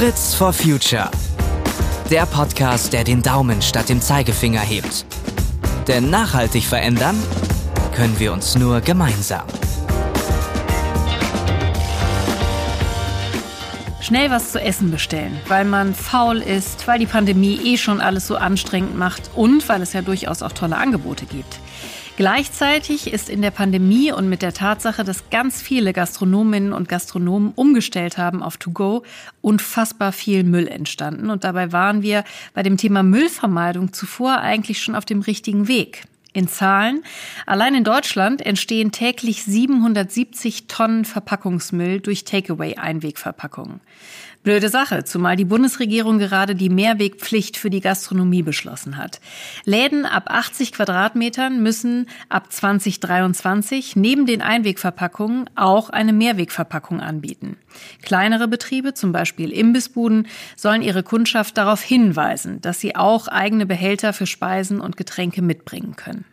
Fritz for Future. Der Podcast, der den Daumen statt dem Zeigefinger hebt. Denn nachhaltig verändern können wir uns nur gemeinsam. Schnell was zu essen bestellen, weil man faul ist, weil die Pandemie eh schon alles so anstrengend macht und weil es ja durchaus auch tolle Angebote gibt. Gleichzeitig ist in der Pandemie und mit der Tatsache, dass ganz viele Gastronominnen und Gastronomen umgestellt haben auf To-Go, unfassbar viel Müll entstanden. Und dabei waren wir bei dem Thema Müllvermeidung zuvor eigentlich schon auf dem richtigen Weg. In Zahlen. Allein in Deutschland entstehen täglich 770 Tonnen Verpackungsmüll durch Takeaway-Einwegverpackungen. Blöde Sache, zumal die Bundesregierung gerade die Mehrwegpflicht für die Gastronomie beschlossen hat. Läden ab 80 Quadratmetern müssen ab 2023 neben den Einwegverpackungen auch eine Mehrwegverpackung anbieten. Kleinere Betriebe, zum Beispiel Imbissbuden, sollen ihre Kundschaft darauf hinweisen, dass sie auch eigene Behälter für Speisen und Getränke mitbringen können.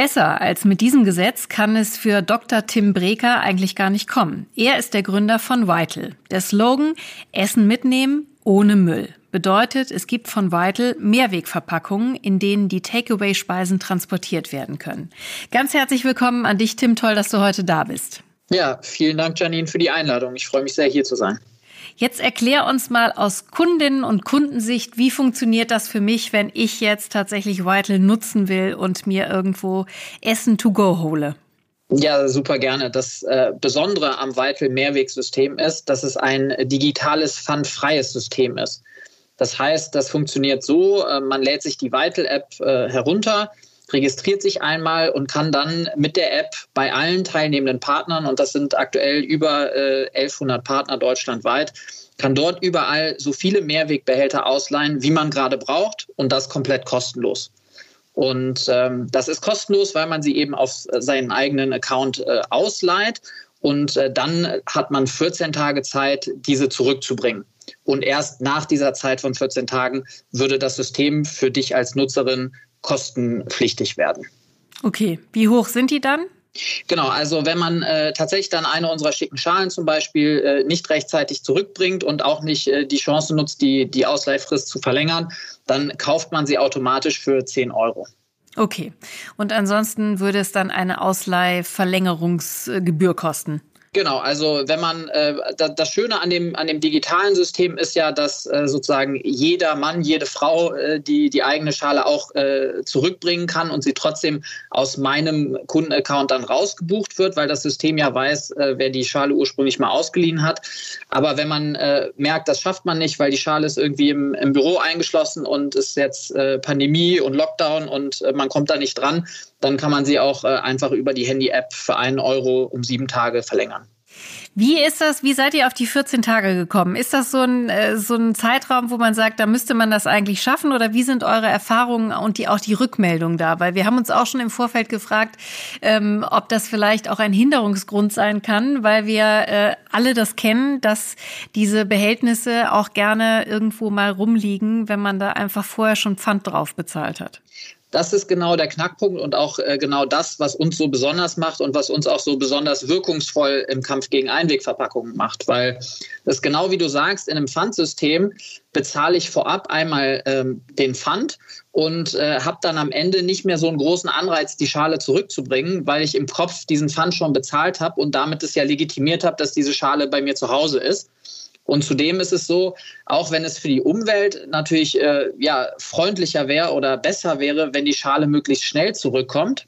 Besser als mit diesem Gesetz kann es für Dr. Tim Breker eigentlich gar nicht kommen. Er ist der Gründer von Vital. Der Slogan Essen mitnehmen ohne Müll bedeutet, es gibt von Vital Mehrwegverpackungen, in denen die Takeaway-Speisen transportiert werden können. Ganz herzlich willkommen an dich, Tim. Toll, dass du heute da bist. Ja, vielen Dank, Janine, für die Einladung. Ich freue mich sehr, hier zu sein. Jetzt erklär uns mal aus Kundinnen und Kundensicht, wie funktioniert das für mich, wenn ich jetzt tatsächlich Vital nutzen will und mir irgendwo Essen to go hole? Ja, super gerne. Das äh, Besondere am Vital Mehrwegsystem ist, dass es ein digitales, pfandfreies System ist. Das heißt, das funktioniert so, äh, man lädt sich die Vital-App äh, herunter, registriert sich einmal und kann dann mit der App bei allen teilnehmenden Partnern, und das sind aktuell über äh, 1100 Partner deutschlandweit, kann dort überall so viele Mehrwegbehälter ausleihen, wie man gerade braucht und das komplett kostenlos. Und ähm, das ist kostenlos, weil man sie eben auf seinen eigenen Account äh, ausleiht und äh, dann hat man 14 Tage Zeit, diese zurückzubringen. Und erst nach dieser Zeit von 14 Tagen würde das System für dich als Nutzerin kostenpflichtig werden. Okay, wie hoch sind die dann? Genau, also wenn man äh, tatsächlich dann eine unserer schicken Schalen zum Beispiel äh, nicht rechtzeitig zurückbringt und auch nicht äh, die Chance nutzt, die, die Ausleihfrist zu verlängern, dann kauft man sie automatisch für 10 Euro. Okay, und ansonsten würde es dann eine Ausleihverlängerungsgebühr kosten? Genau, also wenn man äh, das Schöne an dem an dem digitalen System ist ja, dass äh, sozusagen jeder Mann, jede Frau äh, die die eigene Schale auch äh, zurückbringen kann und sie trotzdem aus meinem Kundenaccount dann rausgebucht wird, weil das System ja weiß, äh, wer die Schale ursprünglich mal ausgeliehen hat. Aber wenn man äh, merkt, das schafft man nicht, weil die Schale ist irgendwie im, im Büro eingeschlossen und ist jetzt Pandemie und Lockdown und man kommt da nicht dran, dann kann man sie auch äh, einfach über die Handy-App für einen Euro um sieben Tage verlängern. Wie ist das, wie seid ihr auf die 14 Tage gekommen? Ist das so ein, äh, so ein Zeitraum, wo man sagt, da müsste man das eigentlich schaffen? Oder wie sind eure Erfahrungen und die, auch die Rückmeldungen da? Weil wir haben uns auch schon im Vorfeld gefragt, ähm, ob das vielleicht auch ein Hinderungsgrund sein kann, weil wir äh, alle das kennen, dass diese Behältnisse auch gerne irgendwo mal rumliegen, wenn man da einfach vorher schon Pfand drauf bezahlt hat das ist genau der Knackpunkt und auch äh, genau das, was uns so besonders macht und was uns auch so besonders wirkungsvoll im Kampf gegen Einwegverpackungen macht. Weil das genau wie du sagst, in einem Pfandsystem bezahle ich vorab einmal ähm, den Pfand und äh, habe dann am Ende nicht mehr so einen großen Anreiz, die Schale zurückzubringen, weil ich im Kopf diesen Pfand schon bezahlt habe und damit es ja legitimiert habe, dass diese Schale bei mir zu Hause ist. Und zudem ist es so, auch wenn es für die Umwelt natürlich äh, ja, freundlicher wäre oder besser wäre, wenn die Schale möglichst schnell zurückkommt,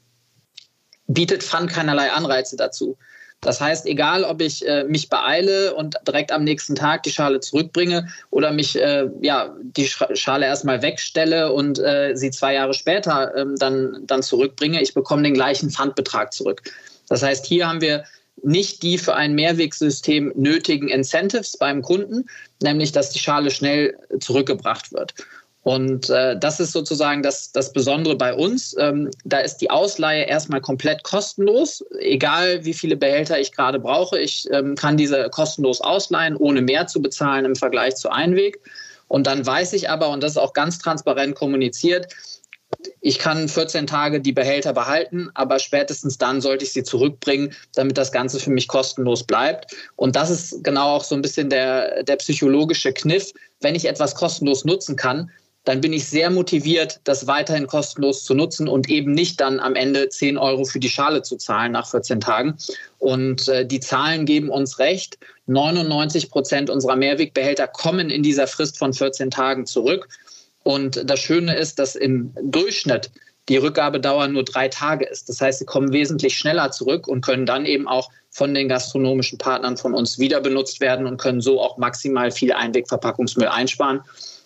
bietet Pfand keinerlei Anreize dazu. Das heißt, egal ob ich äh, mich beeile und direkt am nächsten Tag die Schale zurückbringe oder mich äh, ja, die Schale erstmal wegstelle und äh, sie zwei Jahre später ähm, dann, dann zurückbringe, ich bekomme den gleichen Pfandbetrag zurück. Das heißt, hier haben wir nicht die für ein Mehrwegsystem nötigen Incentives beim Kunden, nämlich dass die Schale schnell zurückgebracht wird. Und äh, das ist sozusagen das, das Besondere bei uns. Ähm, da ist die Ausleihe erstmal komplett kostenlos, egal wie viele Behälter ich gerade brauche. Ich ähm, kann diese kostenlos ausleihen, ohne mehr zu bezahlen im Vergleich zu Einweg. Und dann weiß ich aber, und das ist auch ganz transparent kommuniziert, ich kann 14 Tage die Behälter behalten, aber spätestens dann sollte ich sie zurückbringen, damit das Ganze für mich kostenlos bleibt. Und das ist genau auch so ein bisschen der, der psychologische Kniff. Wenn ich etwas kostenlos nutzen kann, dann bin ich sehr motiviert, das weiterhin kostenlos zu nutzen und eben nicht dann am Ende 10 Euro für die Schale zu zahlen nach 14 Tagen. Und äh, die Zahlen geben uns recht. 99 Prozent unserer Mehrwegbehälter kommen in dieser Frist von 14 Tagen zurück. Und das Schöne ist, dass im Durchschnitt die Rückgabedauer nur drei Tage ist. Das heißt, sie kommen wesentlich schneller zurück und können dann eben auch von den gastronomischen Partnern von uns wieder benutzt werden und können so auch maximal viel Einwegverpackungsmüll einsparen.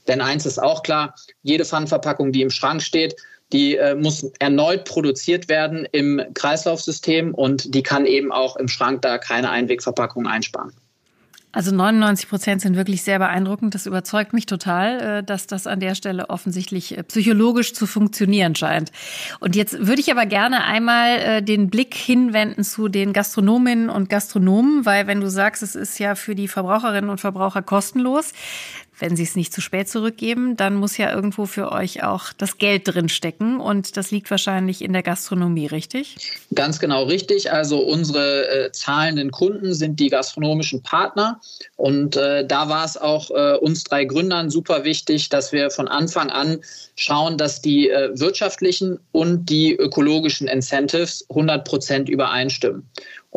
Denn eins ist auch klar, jede Pfandverpackung, die im Schrank steht, die äh, muss erneut produziert werden im Kreislaufsystem und die kann eben auch im Schrank da keine Einwegverpackung einsparen. Also 99 Prozent sind wirklich sehr beeindruckend. Das überzeugt mich total, äh, dass das an der Stelle offensichtlich äh, psychologisch zu funktionieren scheint. Und jetzt würde ich aber gerne einmal äh, den Blick hinwenden zu den Gastronominnen und Gastronomen, weil wenn du sagst, es ist ja für die Verbraucherinnen und Verbraucher kostenlos, wenn sie es nicht zu spät zurückgeben, dann muss ja irgendwo für euch auch das Geld drin stecken und das liegt wahrscheinlich in der Gastronomie, richtig? Ganz genau richtig. Also unsere äh, zahlenden Kunden sind die gastronomischen Partner und äh, da war es auch äh, uns drei Gründern super wichtig, dass wir von Anfang an schauen, dass die äh, wirtschaftlichen und die ökologischen Incentives 100 Prozent übereinstimmen.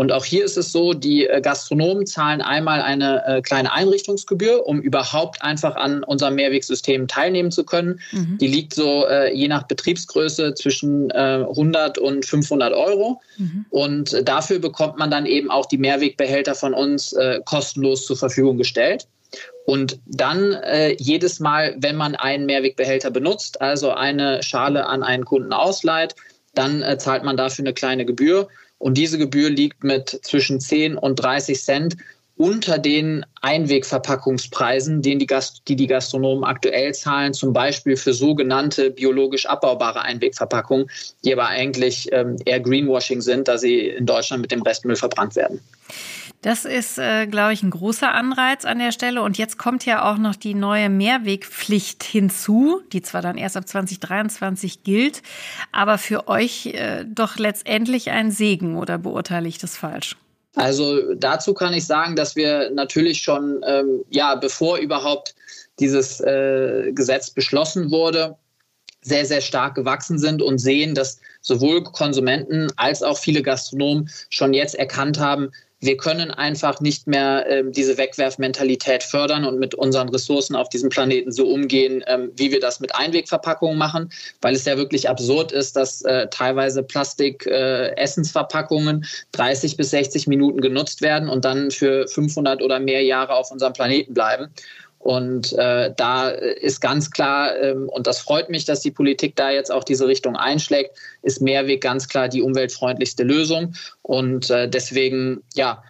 Und auch hier ist es so, die äh, Gastronomen zahlen einmal eine äh, kleine Einrichtungsgebühr, um überhaupt einfach an unserem Mehrwegsystem teilnehmen zu können. Mhm. Die liegt so äh, je nach Betriebsgröße zwischen 100 und 500 Euro. Mhm. Und dafür bekommt man dann eben auch die Mehrwegbehälter von uns kostenlos zur Verfügung gestellt. Und dann äh, jedes Mal, wenn man einen Mehrwegbehälter benutzt, also eine Schale an einen Kunden ausleiht, dann äh, zahlt man dafür eine kleine Gebühr. Und diese Gebühr liegt mit zwischen 10 und 30 Cent unter den Einwegverpackungspreisen, den die, Gast die, die Gastronomen aktuell zahlen, zum Beispiel für sogenannte biologisch abbaubare Einwegverpackungen, die aber eigentlich ähm, eher Greenwashing sind, da sie in Deutschland mit dem Restmüll verbrannt werden. Das ist, äh, glaube ich, ein großer Anreiz an der Stelle. Und jetzt kommt ja auch noch die neue Mehrwegpflicht hinzu, die zwar dann erst ab 2023 gilt, aber für euch äh, doch letztendlich ein Segen, oder beurteile ich das falsch? Also dazu kann ich sagen, dass wir natürlich schon, ähm, ja, bevor überhaupt dieses äh, Gesetz beschlossen wurde, sehr, sehr stark gewachsen sind und sehen, dass sowohl Konsumenten als auch viele Gastronomen schon jetzt erkannt haben, wir können einfach nicht mehr ähm, diese Wegwerfmentalität fördern und mit unseren Ressourcen auf diesem Planeten so umgehen, ähm, wie wir das mit Einwegverpackungen machen, weil es ja wirklich absurd ist, dass äh, teilweise Plastik-Essensverpackungen äh, 30 bis 60 Minuten genutzt werden und dann für 500 oder mehr Jahre auf unserem Planeten bleiben. Und äh, da ist ganz klar, ähm, und das freut mich, dass die Politik da jetzt auch diese Richtung einschlägt, ist Mehrweg ganz klar die umweltfreundlichste Lösung. Und äh, deswegen, ja,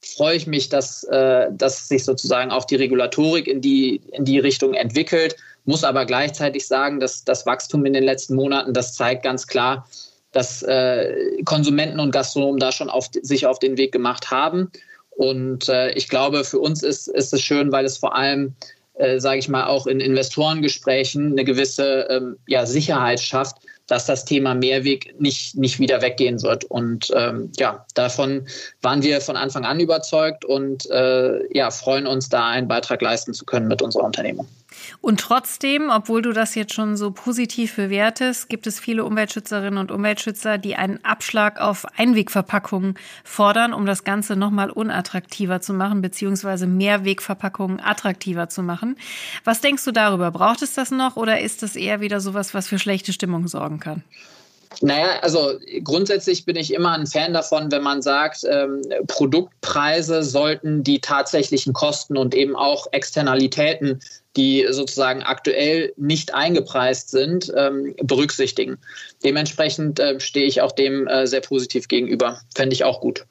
freue ich mich, dass, äh, dass sich sozusagen auch die Regulatorik in die, in die Richtung entwickelt. Muss aber gleichzeitig sagen, dass das Wachstum in den letzten Monaten, das zeigt ganz klar, dass äh, Konsumenten und Gastronomen da schon auf, sich auf den Weg gemacht haben. Und äh, ich glaube, für uns ist, ist es schön, weil es vor allem, äh, sage ich mal, auch in Investorengesprächen eine gewisse ähm, ja, Sicherheit schafft, dass das Thema Mehrweg nicht, nicht wieder weggehen wird. Und ähm, ja, davon waren wir von Anfang an überzeugt und äh, ja, freuen uns, da einen Beitrag leisten zu können mit unserer Unternehmung. Und trotzdem, obwohl du das jetzt schon so positiv bewertest, gibt es viele Umweltschützerinnen und Umweltschützer, die einen Abschlag auf Einwegverpackungen fordern, um das Ganze nochmal unattraktiver zu machen, beziehungsweise Mehrwegverpackungen attraktiver zu machen. Was denkst du darüber? Braucht es das noch oder ist das eher wieder sowas, was für schlechte Stimmung sorgen kann? Naja, also grundsätzlich bin ich immer ein Fan davon, wenn man sagt, ähm, Produktpreise sollten die tatsächlichen Kosten und eben auch Externalitäten die sozusagen aktuell nicht eingepreist sind, ähm, berücksichtigen. Dementsprechend äh, stehe ich auch dem äh, sehr positiv gegenüber. Fände ich auch gut.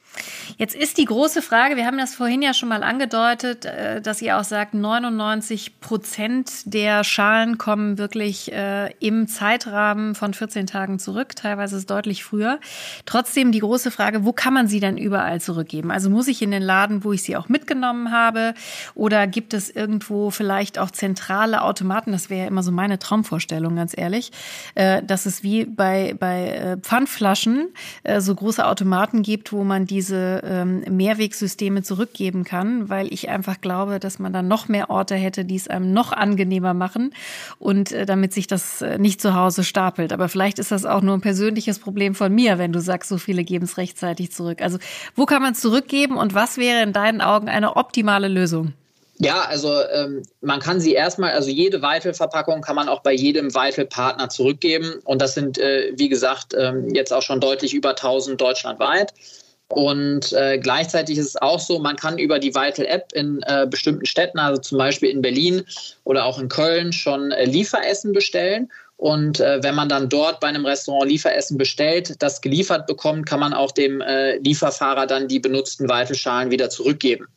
Jetzt ist die große Frage, wir haben das vorhin ja schon mal angedeutet, äh, dass ihr auch sagt, 99 Prozent der Schalen kommen wirklich äh, im Zeitrahmen von 14 Tagen zurück, teilweise ist deutlich früher. Trotzdem die große Frage, wo kann man sie denn überall zurückgeben? Also muss ich in den Laden, wo ich sie auch mitgenommen habe, oder gibt es irgendwo vielleicht auch zentrale Automaten, das wäre ja immer so meine Traumvorstellung, ganz ehrlich, äh, dass es wie bei, bei äh, Pfandflaschen äh, so große Automaten gibt, wo man diese ähm, Mehrwegsysteme zurückgeben kann, weil ich einfach glaube, dass man dann noch mehr Orte hätte, die es einem noch angenehmer machen und damit sich das nicht zu Hause stapelt. Aber vielleicht ist das auch nur ein persönliches Problem von mir, wenn du sagst, so viele geben es rechtzeitig zurück. Also wo kann man es zurückgeben und was wäre in deinen Augen eine optimale Lösung? Ja, also ähm, man kann sie erstmal, also jede Weitel-Verpackung kann man auch bei jedem Weitel-Partner zurückgeben. Und das sind, äh, wie gesagt, ähm, jetzt auch schon deutlich über 1000 deutschlandweit. Und äh, gleichzeitig ist es auch so, man kann über die Vital-App in äh, bestimmten Städten, also zum Beispiel in Berlin oder auch in Köln, schon äh, Lieferessen bestellen. Und äh, wenn man dann dort bei einem Restaurant Lieferessen bestellt, das geliefert bekommt, kann man auch dem äh, Lieferfahrer dann die benutzten Weifelschalen wieder zurückgeben.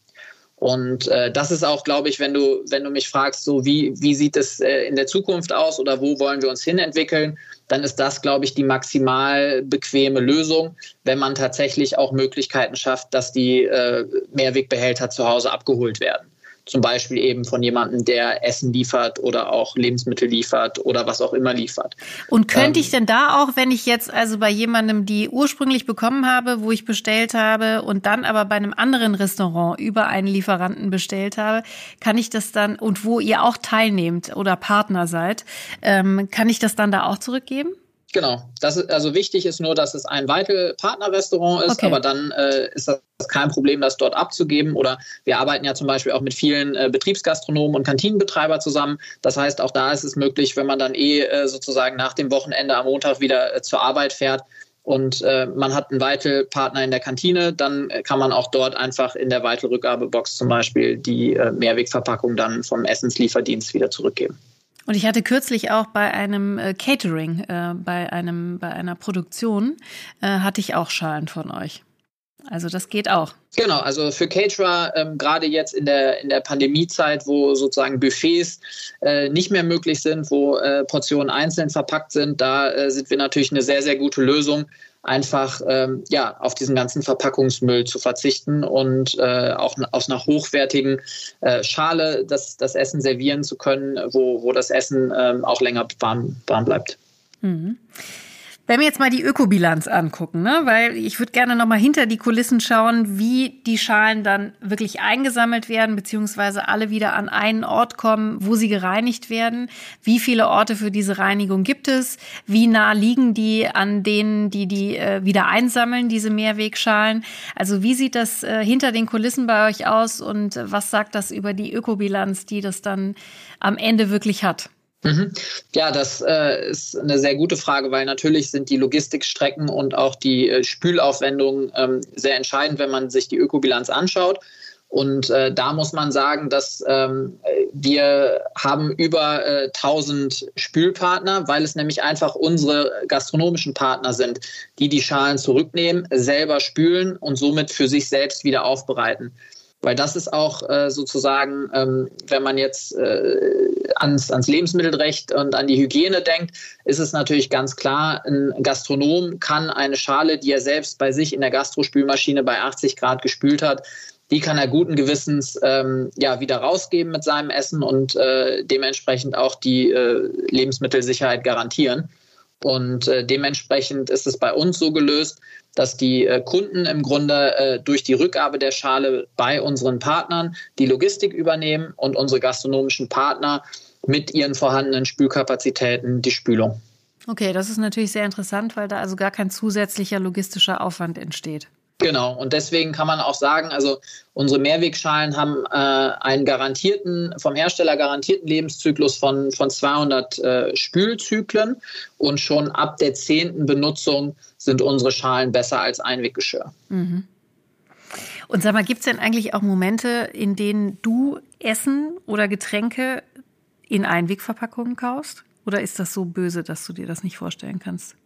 Und äh, das ist auch, glaube ich, wenn du, wenn du mich fragst, so wie, wie sieht es äh, in der Zukunft aus oder wo wollen wir uns hinentwickeln, dann ist das, glaube ich, die maximal bequeme Lösung, wenn man tatsächlich auch Möglichkeiten schafft, dass die äh, Mehrwegbehälter zu Hause abgeholt werden zum Beispiel eben von jemandem, der Essen liefert oder auch Lebensmittel liefert oder was auch immer liefert. Und könnte ähm, ich denn da auch, wenn ich jetzt also bei jemandem die ursprünglich bekommen habe, wo ich bestellt habe und dann aber bei einem anderen Restaurant über einen Lieferanten bestellt habe, kann ich das dann und wo ihr auch teilnehmt oder Partner seid, ähm, kann ich das dann da auch zurückgeben? Genau. Das ist, also wichtig ist nur, dass es ein Weitel-Partnerrestaurant ist, okay. aber dann äh, ist das kein Problem, das dort abzugeben. Oder wir arbeiten ja zum Beispiel auch mit vielen äh, Betriebsgastronomen und Kantinenbetreiber zusammen. Das heißt, auch da ist es möglich, wenn man dann eh äh, sozusagen nach dem Wochenende am Montag wieder äh, zur Arbeit fährt, und äh, man hat einen Weitel-Partner in der Kantine, dann kann man auch dort einfach in der Weitel-Rückgabebox zum Beispiel die äh, Mehrwegverpackung dann vom Essenslieferdienst wieder zurückgeben. Und ich hatte kürzlich auch bei einem äh, Catering, äh, bei einem, bei einer Produktion, äh, hatte ich auch Schalen von euch. Also das geht auch. Genau, also für Caterer, ähm, gerade jetzt in der, in der Pandemiezeit, wo sozusagen Buffets äh, nicht mehr möglich sind, wo äh, Portionen einzeln verpackt sind, da äh, sind wir natürlich eine sehr, sehr gute Lösung, einfach ähm, ja, auf diesen ganzen Verpackungsmüll zu verzichten und äh, auch aus einer hochwertigen äh, Schale das, das Essen servieren zu können, wo, wo das Essen ähm, auch länger warm, warm bleibt. Mhm. Wenn wir jetzt mal die Ökobilanz angucken, ne? weil ich würde gerne noch mal hinter die Kulissen schauen, wie die Schalen dann wirklich eingesammelt werden, beziehungsweise alle wieder an einen Ort kommen, wo sie gereinigt werden. Wie viele Orte für diese Reinigung gibt es? Wie nah liegen die an denen, die die äh, wieder einsammeln, diese Mehrwegschalen? Also wie sieht das äh, hinter den Kulissen bei euch aus und was sagt das über die Ökobilanz, die das dann am Ende wirklich hat? Mhm. Ja, das äh, ist eine sehr gute Frage, weil natürlich sind die Logistikstrecken und auch die äh, Spülaufwendungen ähm, sehr entscheidend, wenn man sich die Ökobilanz anschaut. Und äh, da muss man sagen, dass ähm, wir haben über äh, 1000 Spülpartner, weil es nämlich einfach unsere gastronomischen Partner sind, die die Schalen zurücknehmen, selber spülen und somit für sich selbst wieder aufbereiten. Weil das ist auch äh, sozusagen, ähm, wenn man jetzt äh, ans, ans Lebensmittelrecht und an die Hygiene denkt, ist es natürlich ganz klar, ein Gastronom kann eine Schale, die er selbst bei sich in der Gastrospülmaschine bei 80 Grad gespült hat, die kann er guten Gewissens ähm, ja wieder rausgeben mit seinem Essen und äh, dementsprechend auch die äh, Lebensmittelsicherheit garantieren. Und äh, dementsprechend ist es bei uns so gelöst, dass die äh, Kunden im Grunde äh, durch die Rückgabe der Schale bei unseren Partnern die Logistik übernehmen und unsere gastronomischen Partner mit ihren vorhandenen Spülkapazitäten die Spülung. Okay, das ist natürlich sehr interessant, weil da also gar kein zusätzlicher logistischer Aufwand entsteht. Genau, und deswegen kann man auch sagen, also unsere Mehrwegschalen haben äh, einen garantierten, vom Hersteller garantierten Lebenszyklus von, von 200 äh, Spülzyklen und schon ab der zehnten Benutzung sind unsere Schalen besser als Einweggeschirr. Mhm. Und sag mal, gibt es denn eigentlich auch Momente, in denen du Essen oder Getränke in Einwegverpackungen kaufst? Oder ist das so böse, dass du dir das nicht vorstellen kannst?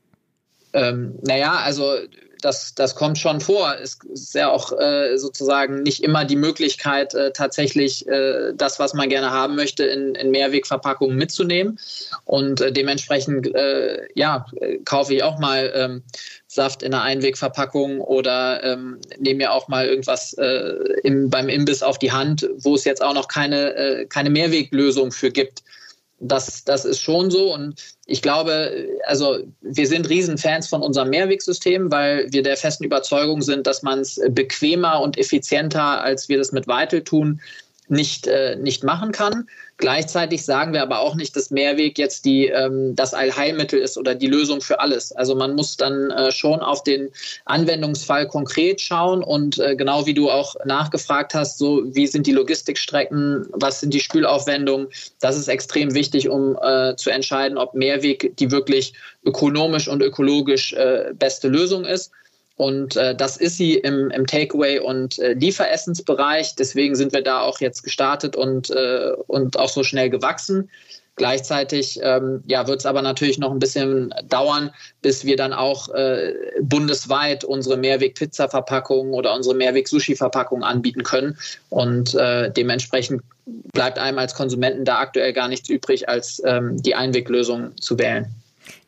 Ähm, naja, also das, das kommt schon vor. Es ist ja auch äh, sozusagen nicht immer die Möglichkeit, äh, tatsächlich äh, das, was man gerne haben möchte, in, in Mehrwegverpackungen mitzunehmen. Und äh, dementsprechend, äh, ja, kaufe ich auch mal ähm, Saft in einer Einwegverpackung oder ähm, nehme mir auch mal irgendwas äh, im, beim Imbiss auf die Hand, wo es jetzt auch noch keine, keine Mehrweglösung für gibt. Das, das ist schon so. Und ich glaube, also wir sind Riesenfans von unserem Mehrwegsystem, weil wir der festen Überzeugung sind, dass man es bequemer und effizienter, als wir das mit Weitel tun, nicht, äh, nicht machen kann. Gleichzeitig sagen wir aber auch nicht, dass Mehrweg jetzt die, ähm, das Allheilmittel ist oder die Lösung für alles. Also man muss dann äh, schon auf den Anwendungsfall konkret schauen und äh, genau wie du auch nachgefragt hast, so wie sind die Logistikstrecken, was sind die Spülaufwendungen, das ist extrem wichtig, um äh, zu entscheiden, ob Mehrweg die wirklich ökonomisch und ökologisch äh, beste Lösung ist. Und äh, das ist sie im, im Takeaway- und äh, Lieferessensbereich. Deswegen sind wir da auch jetzt gestartet und, äh, und auch so schnell gewachsen. Gleichzeitig ähm, ja, wird es aber natürlich noch ein bisschen dauern, bis wir dann auch äh, bundesweit unsere Mehrweg-Pizza-Verpackungen oder unsere Mehrweg-Sushi-Verpackungen anbieten können. Und äh, dementsprechend bleibt einem als Konsumenten da aktuell gar nichts übrig, als ähm, die Einweglösung zu wählen.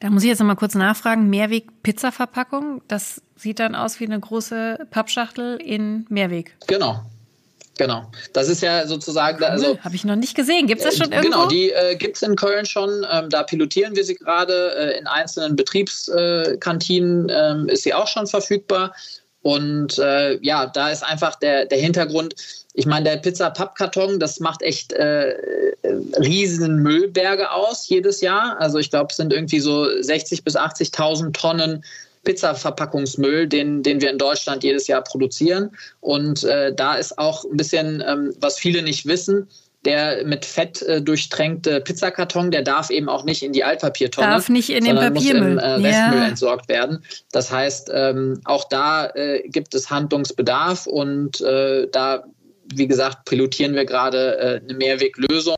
Da muss ich jetzt noch mal kurz nachfragen. Mehrweg-Pizza-Verpackung, das sieht dann aus wie eine große Pappschachtel in Mehrweg. Genau. Genau. Das ist ja sozusagen. Cool. Also, Habe ich noch nicht gesehen. Gibt es das schon äh, irgendwo? Genau, die äh, gibt es in Köln schon. Ähm, da pilotieren wir sie gerade. Äh, in einzelnen Betriebskantinen ähm, ist sie auch schon verfügbar. Und äh, ja, da ist einfach der, der Hintergrund, ich meine, der Pizza-Pappkarton, das macht echt äh, riesen Müllberge aus jedes Jahr. Also ich glaube, es sind irgendwie so 60.000 bis 80.000 Tonnen Pizza-Verpackungsmüll, den, den wir in Deutschland jedes Jahr produzieren. Und äh, da ist auch ein bisschen, ähm, was viele nicht wissen, der mit Fett äh, durchtränkte Pizzakarton, der darf eben auch nicht in die Altpapiertonne. Darf nicht in den Papiermüll. Muss im äh, Restmüll ja. entsorgt werden. Das heißt, ähm, auch da äh, gibt es Handlungsbedarf und äh, da, wie gesagt, pilotieren wir gerade äh, eine Mehrweglösung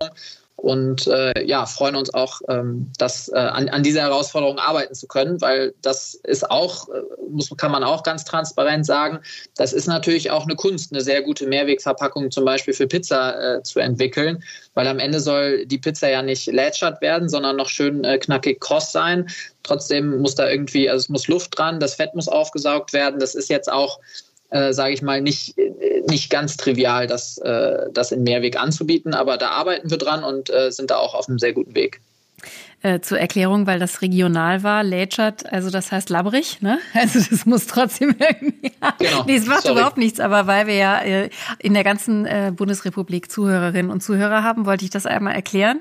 und äh, ja, freuen uns auch, ähm, das, äh, an, an dieser Herausforderung arbeiten zu können, weil das ist auch, äh, muss, kann man auch ganz transparent sagen, das ist natürlich auch eine Kunst, eine sehr gute Mehrwegverpackung zum Beispiel für Pizza äh, zu entwickeln, weil am Ende soll die Pizza ja nicht lätschert werden, sondern noch schön äh, knackig kross sein. Trotzdem muss da irgendwie, also es muss Luft dran, das Fett muss aufgesaugt werden. Das ist jetzt auch äh, sage ich mal, nicht, nicht ganz trivial, das, äh, das in Mehrweg anzubieten. Aber da arbeiten wir dran und äh, sind da auch auf einem sehr guten Weg. Äh, zur Erklärung, weil das regional war, Lätschert, also das heißt labbrig, ne? Also das muss trotzdem irgendwie. Genau. nee, es macht Sorry. überhaupt nichts, aber weil wir ja äh, in der ganzen äh, Bundesrepublik Zuhörerinnen und Zuhörer haben, wollte ich das einmal erklären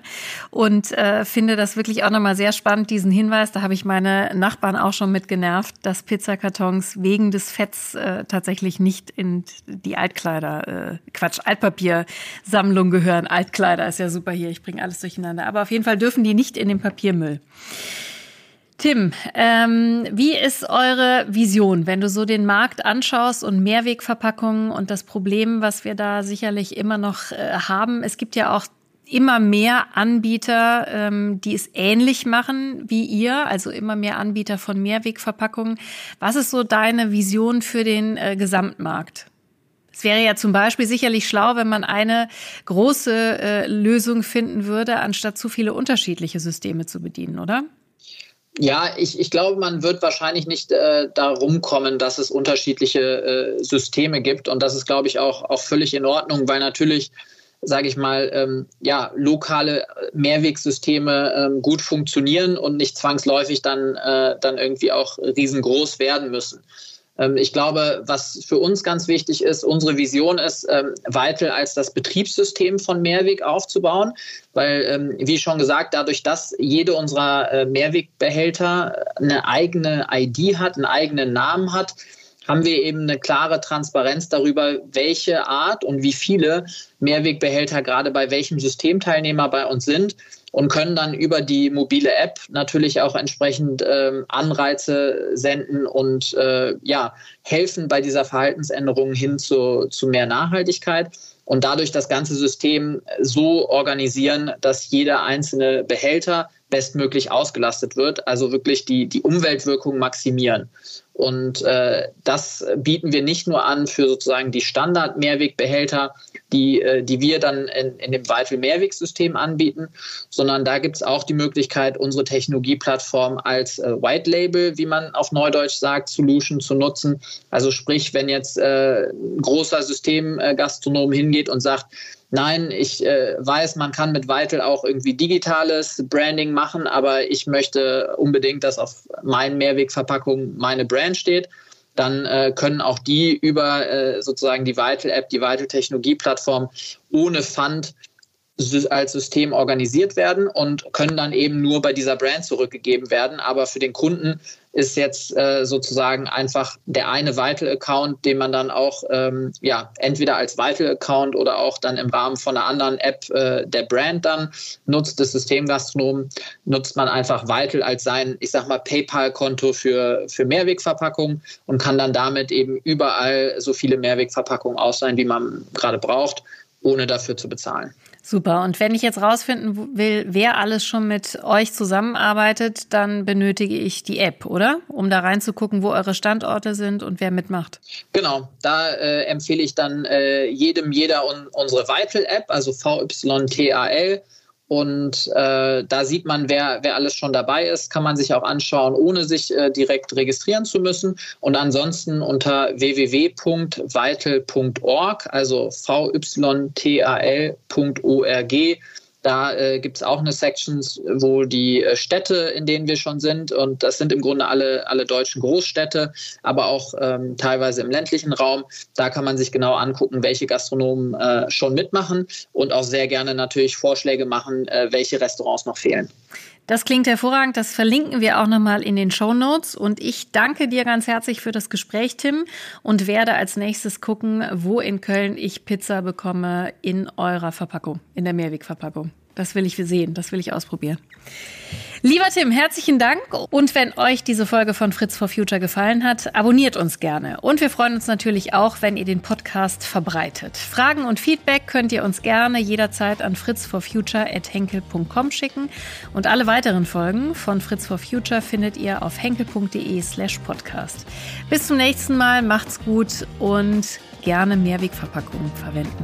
und finde das wirklich auch nochmal sehr spannend, diesen Hinweis. Da habe ich meine Nachbarn auch schon mit genervt, dass Pizzakartons wegen des Fetts tatsächlich nicht in die Altkleider, Quatsch, Altpapiersammlung gehören. Altkleider ist ja super hier, ich bringe alles durcheinander. Aber auf jeden Fall dürfen die nicht in den Papier Papiermüll. Tim, ähm, wie ist eure Vision, wenn du so den Markt anschaust und Mehrwegverpackungen und das Problem, was wir da sicherlich immer noch äh, haben? Es gibt ja auch immer mehr Anbieter, ähm, die es ähnlich machen wie ihr, also immer mehr Anbieter von Mehrwegverpackungen. Was ist so deine Vision für den äh, Gesamtmarkt? Es wäre ja zum Beispiel sicherlich schlau, wenn man eine große äh, Lösung finden würde, anstatt zu viele unterschiedliche Systeme zu bedienen, oder? Ja, ich, ich glaube, man wird wahrscheinlich nicht äh, darum kommen, dass es unterschiedliche äh, Systeme gibt. Und das ist, glaube ich, auch, auch völlig in Ordnung, weil natürlich, sage ich mal, ähm, ja, lokale Mehrwegsysteme ähm, gut funktionieren und nicht zwangsläufig dann, äh, dann irgendwie auch riesengroß werden müssen. Ähm, ich glaube, was für uns ganz wichtig ist, unsere Vision ist, ähm, Weitel als das Betriebssystem von Mehrweg aufzubauen, weil, ähm, wie schon gesagt, dadurch, dass jede unserer äh, Mehrwegbehälter eine eigene ID hat, einen eigenen Namen hat, haben wir eben eine klare Transparenz darüber, welche Art und wie viele Mehrwegbehälter gerade bei welchem Systemteilnehmer bei uns sind und können dann über die mobile App natürlich auch entsprechend ähm, Anreize senden und äh, ja, helfen bei dieser Verhaltensänderung hin zu, zu mehr Nachhaltigkeit und dadurch das ganze System so organisieren, dass jeder einzelne Behälter bestmöglich ausgelastet wird. Also wirklich die, die Umweltwirkung maximieren. Und äh, das bieten wir nicht nur an für sozusagen die Standard-Mehrwegbehälter, die, äh, die wir dann in, in dem Vital-Mehrwegsystem anbieten, sondern da gibt es auch die Möglichkeit, unsere Technologieplattform als äh, White Label, wie man auf Neudeutsch sagt, Solution zu nutzen. Also sprich, wenn jetzt äh, ein großer Systemgastronom hingeht und sagt, Nein, ich äh, weiß, man kann mit Vital auch irgendwie digitales Branding machen, aber ich möchte unbedingt, dass auf meinen Mehrwegverpackungen meine Brand steht. Dann äh, können auch die über äh, sozusagen die Vital App, die Vital Technologie-Plattform ohne Fund als System organisiert werden und können dann eben nur bei dieser Brand zurückgegeben werden. Aber für den Kunden ist jetzt äh, sozusagen einfach der eine Vital-Account, den man dann auch ähm, ja entweder als Vital-Account oder auch dann im Rahmen von einer anderen App äh, der Brand dann nutzt, des Systemgastronomen, nutzt man einfach Vital als sein, ich sag mal, PayPal-Konto für, für Mehrwegverpackungen und kann dann damit eben überall so viele Mehrwegverpackungen ausleihen, wie man gerade braucht, ohne dafür zu bezahlen. Super. Und wenn ich jetzt rausfinden will, wer alles schon mit euch zusammenarbeitet, dann benötige ich die App, oder? Um da reinzugucken, wo eure Standorte sind und wer mitmacht. Genau. Da äh, empfehle ich dann äh, jedem, jeder un unsere Vital-App, also VYTAL. Und äh, da sieht man, wer, wer alles schon dabei ist, kann man sich auch anschauen, ohne sich äh, direkt registrieren zu müssen. Und ansonsten unter www.vital.org, also vytal.org, da äh, gibt es auch eine Sections, wo die äh, Städte, in denen wir schon sind, und das sind im Grunde alle, alle deutschen Großstädte, aber auch ähm, teilweise im ländlichen Raum, da kann man sich genau angucken, welche Gastronomen äh, schon mitmachen und auch sehr gerne natürlich Vorschläge machen, äh, welche Restaurants noch fehlen. Das klingt hervorragend. Das verlinken wir auch nochmal in den Show Notes. Und ich danke dir ganz herzlich für das Gespräch, Tim, und werde als nächstes gucken, wo in Köln ich Pizza bekomme in eurer Verpackung, in der Mehrwegverpackung. Das will ich sehen, das will ich ausprobieren. Lieber Tim, herzlichen Dank. Und wenn euch diese Folge von Fritz for Future gefallen hat, abonniert uns gerne. Und wir freuen uns natürlich auch, wenn ihr den Podcast verbreitet. Fragen und Feedback könnt ihr uns gerne jederzeit an fritzforfuture.henkel.com schicken. Und alle weiteren Folgen von Fritz for Future findet ihr auf henkel.de slash podcast. Bis zum nächsten Mal, macht's gut und gerne Mehrwegverpackungen verwenden.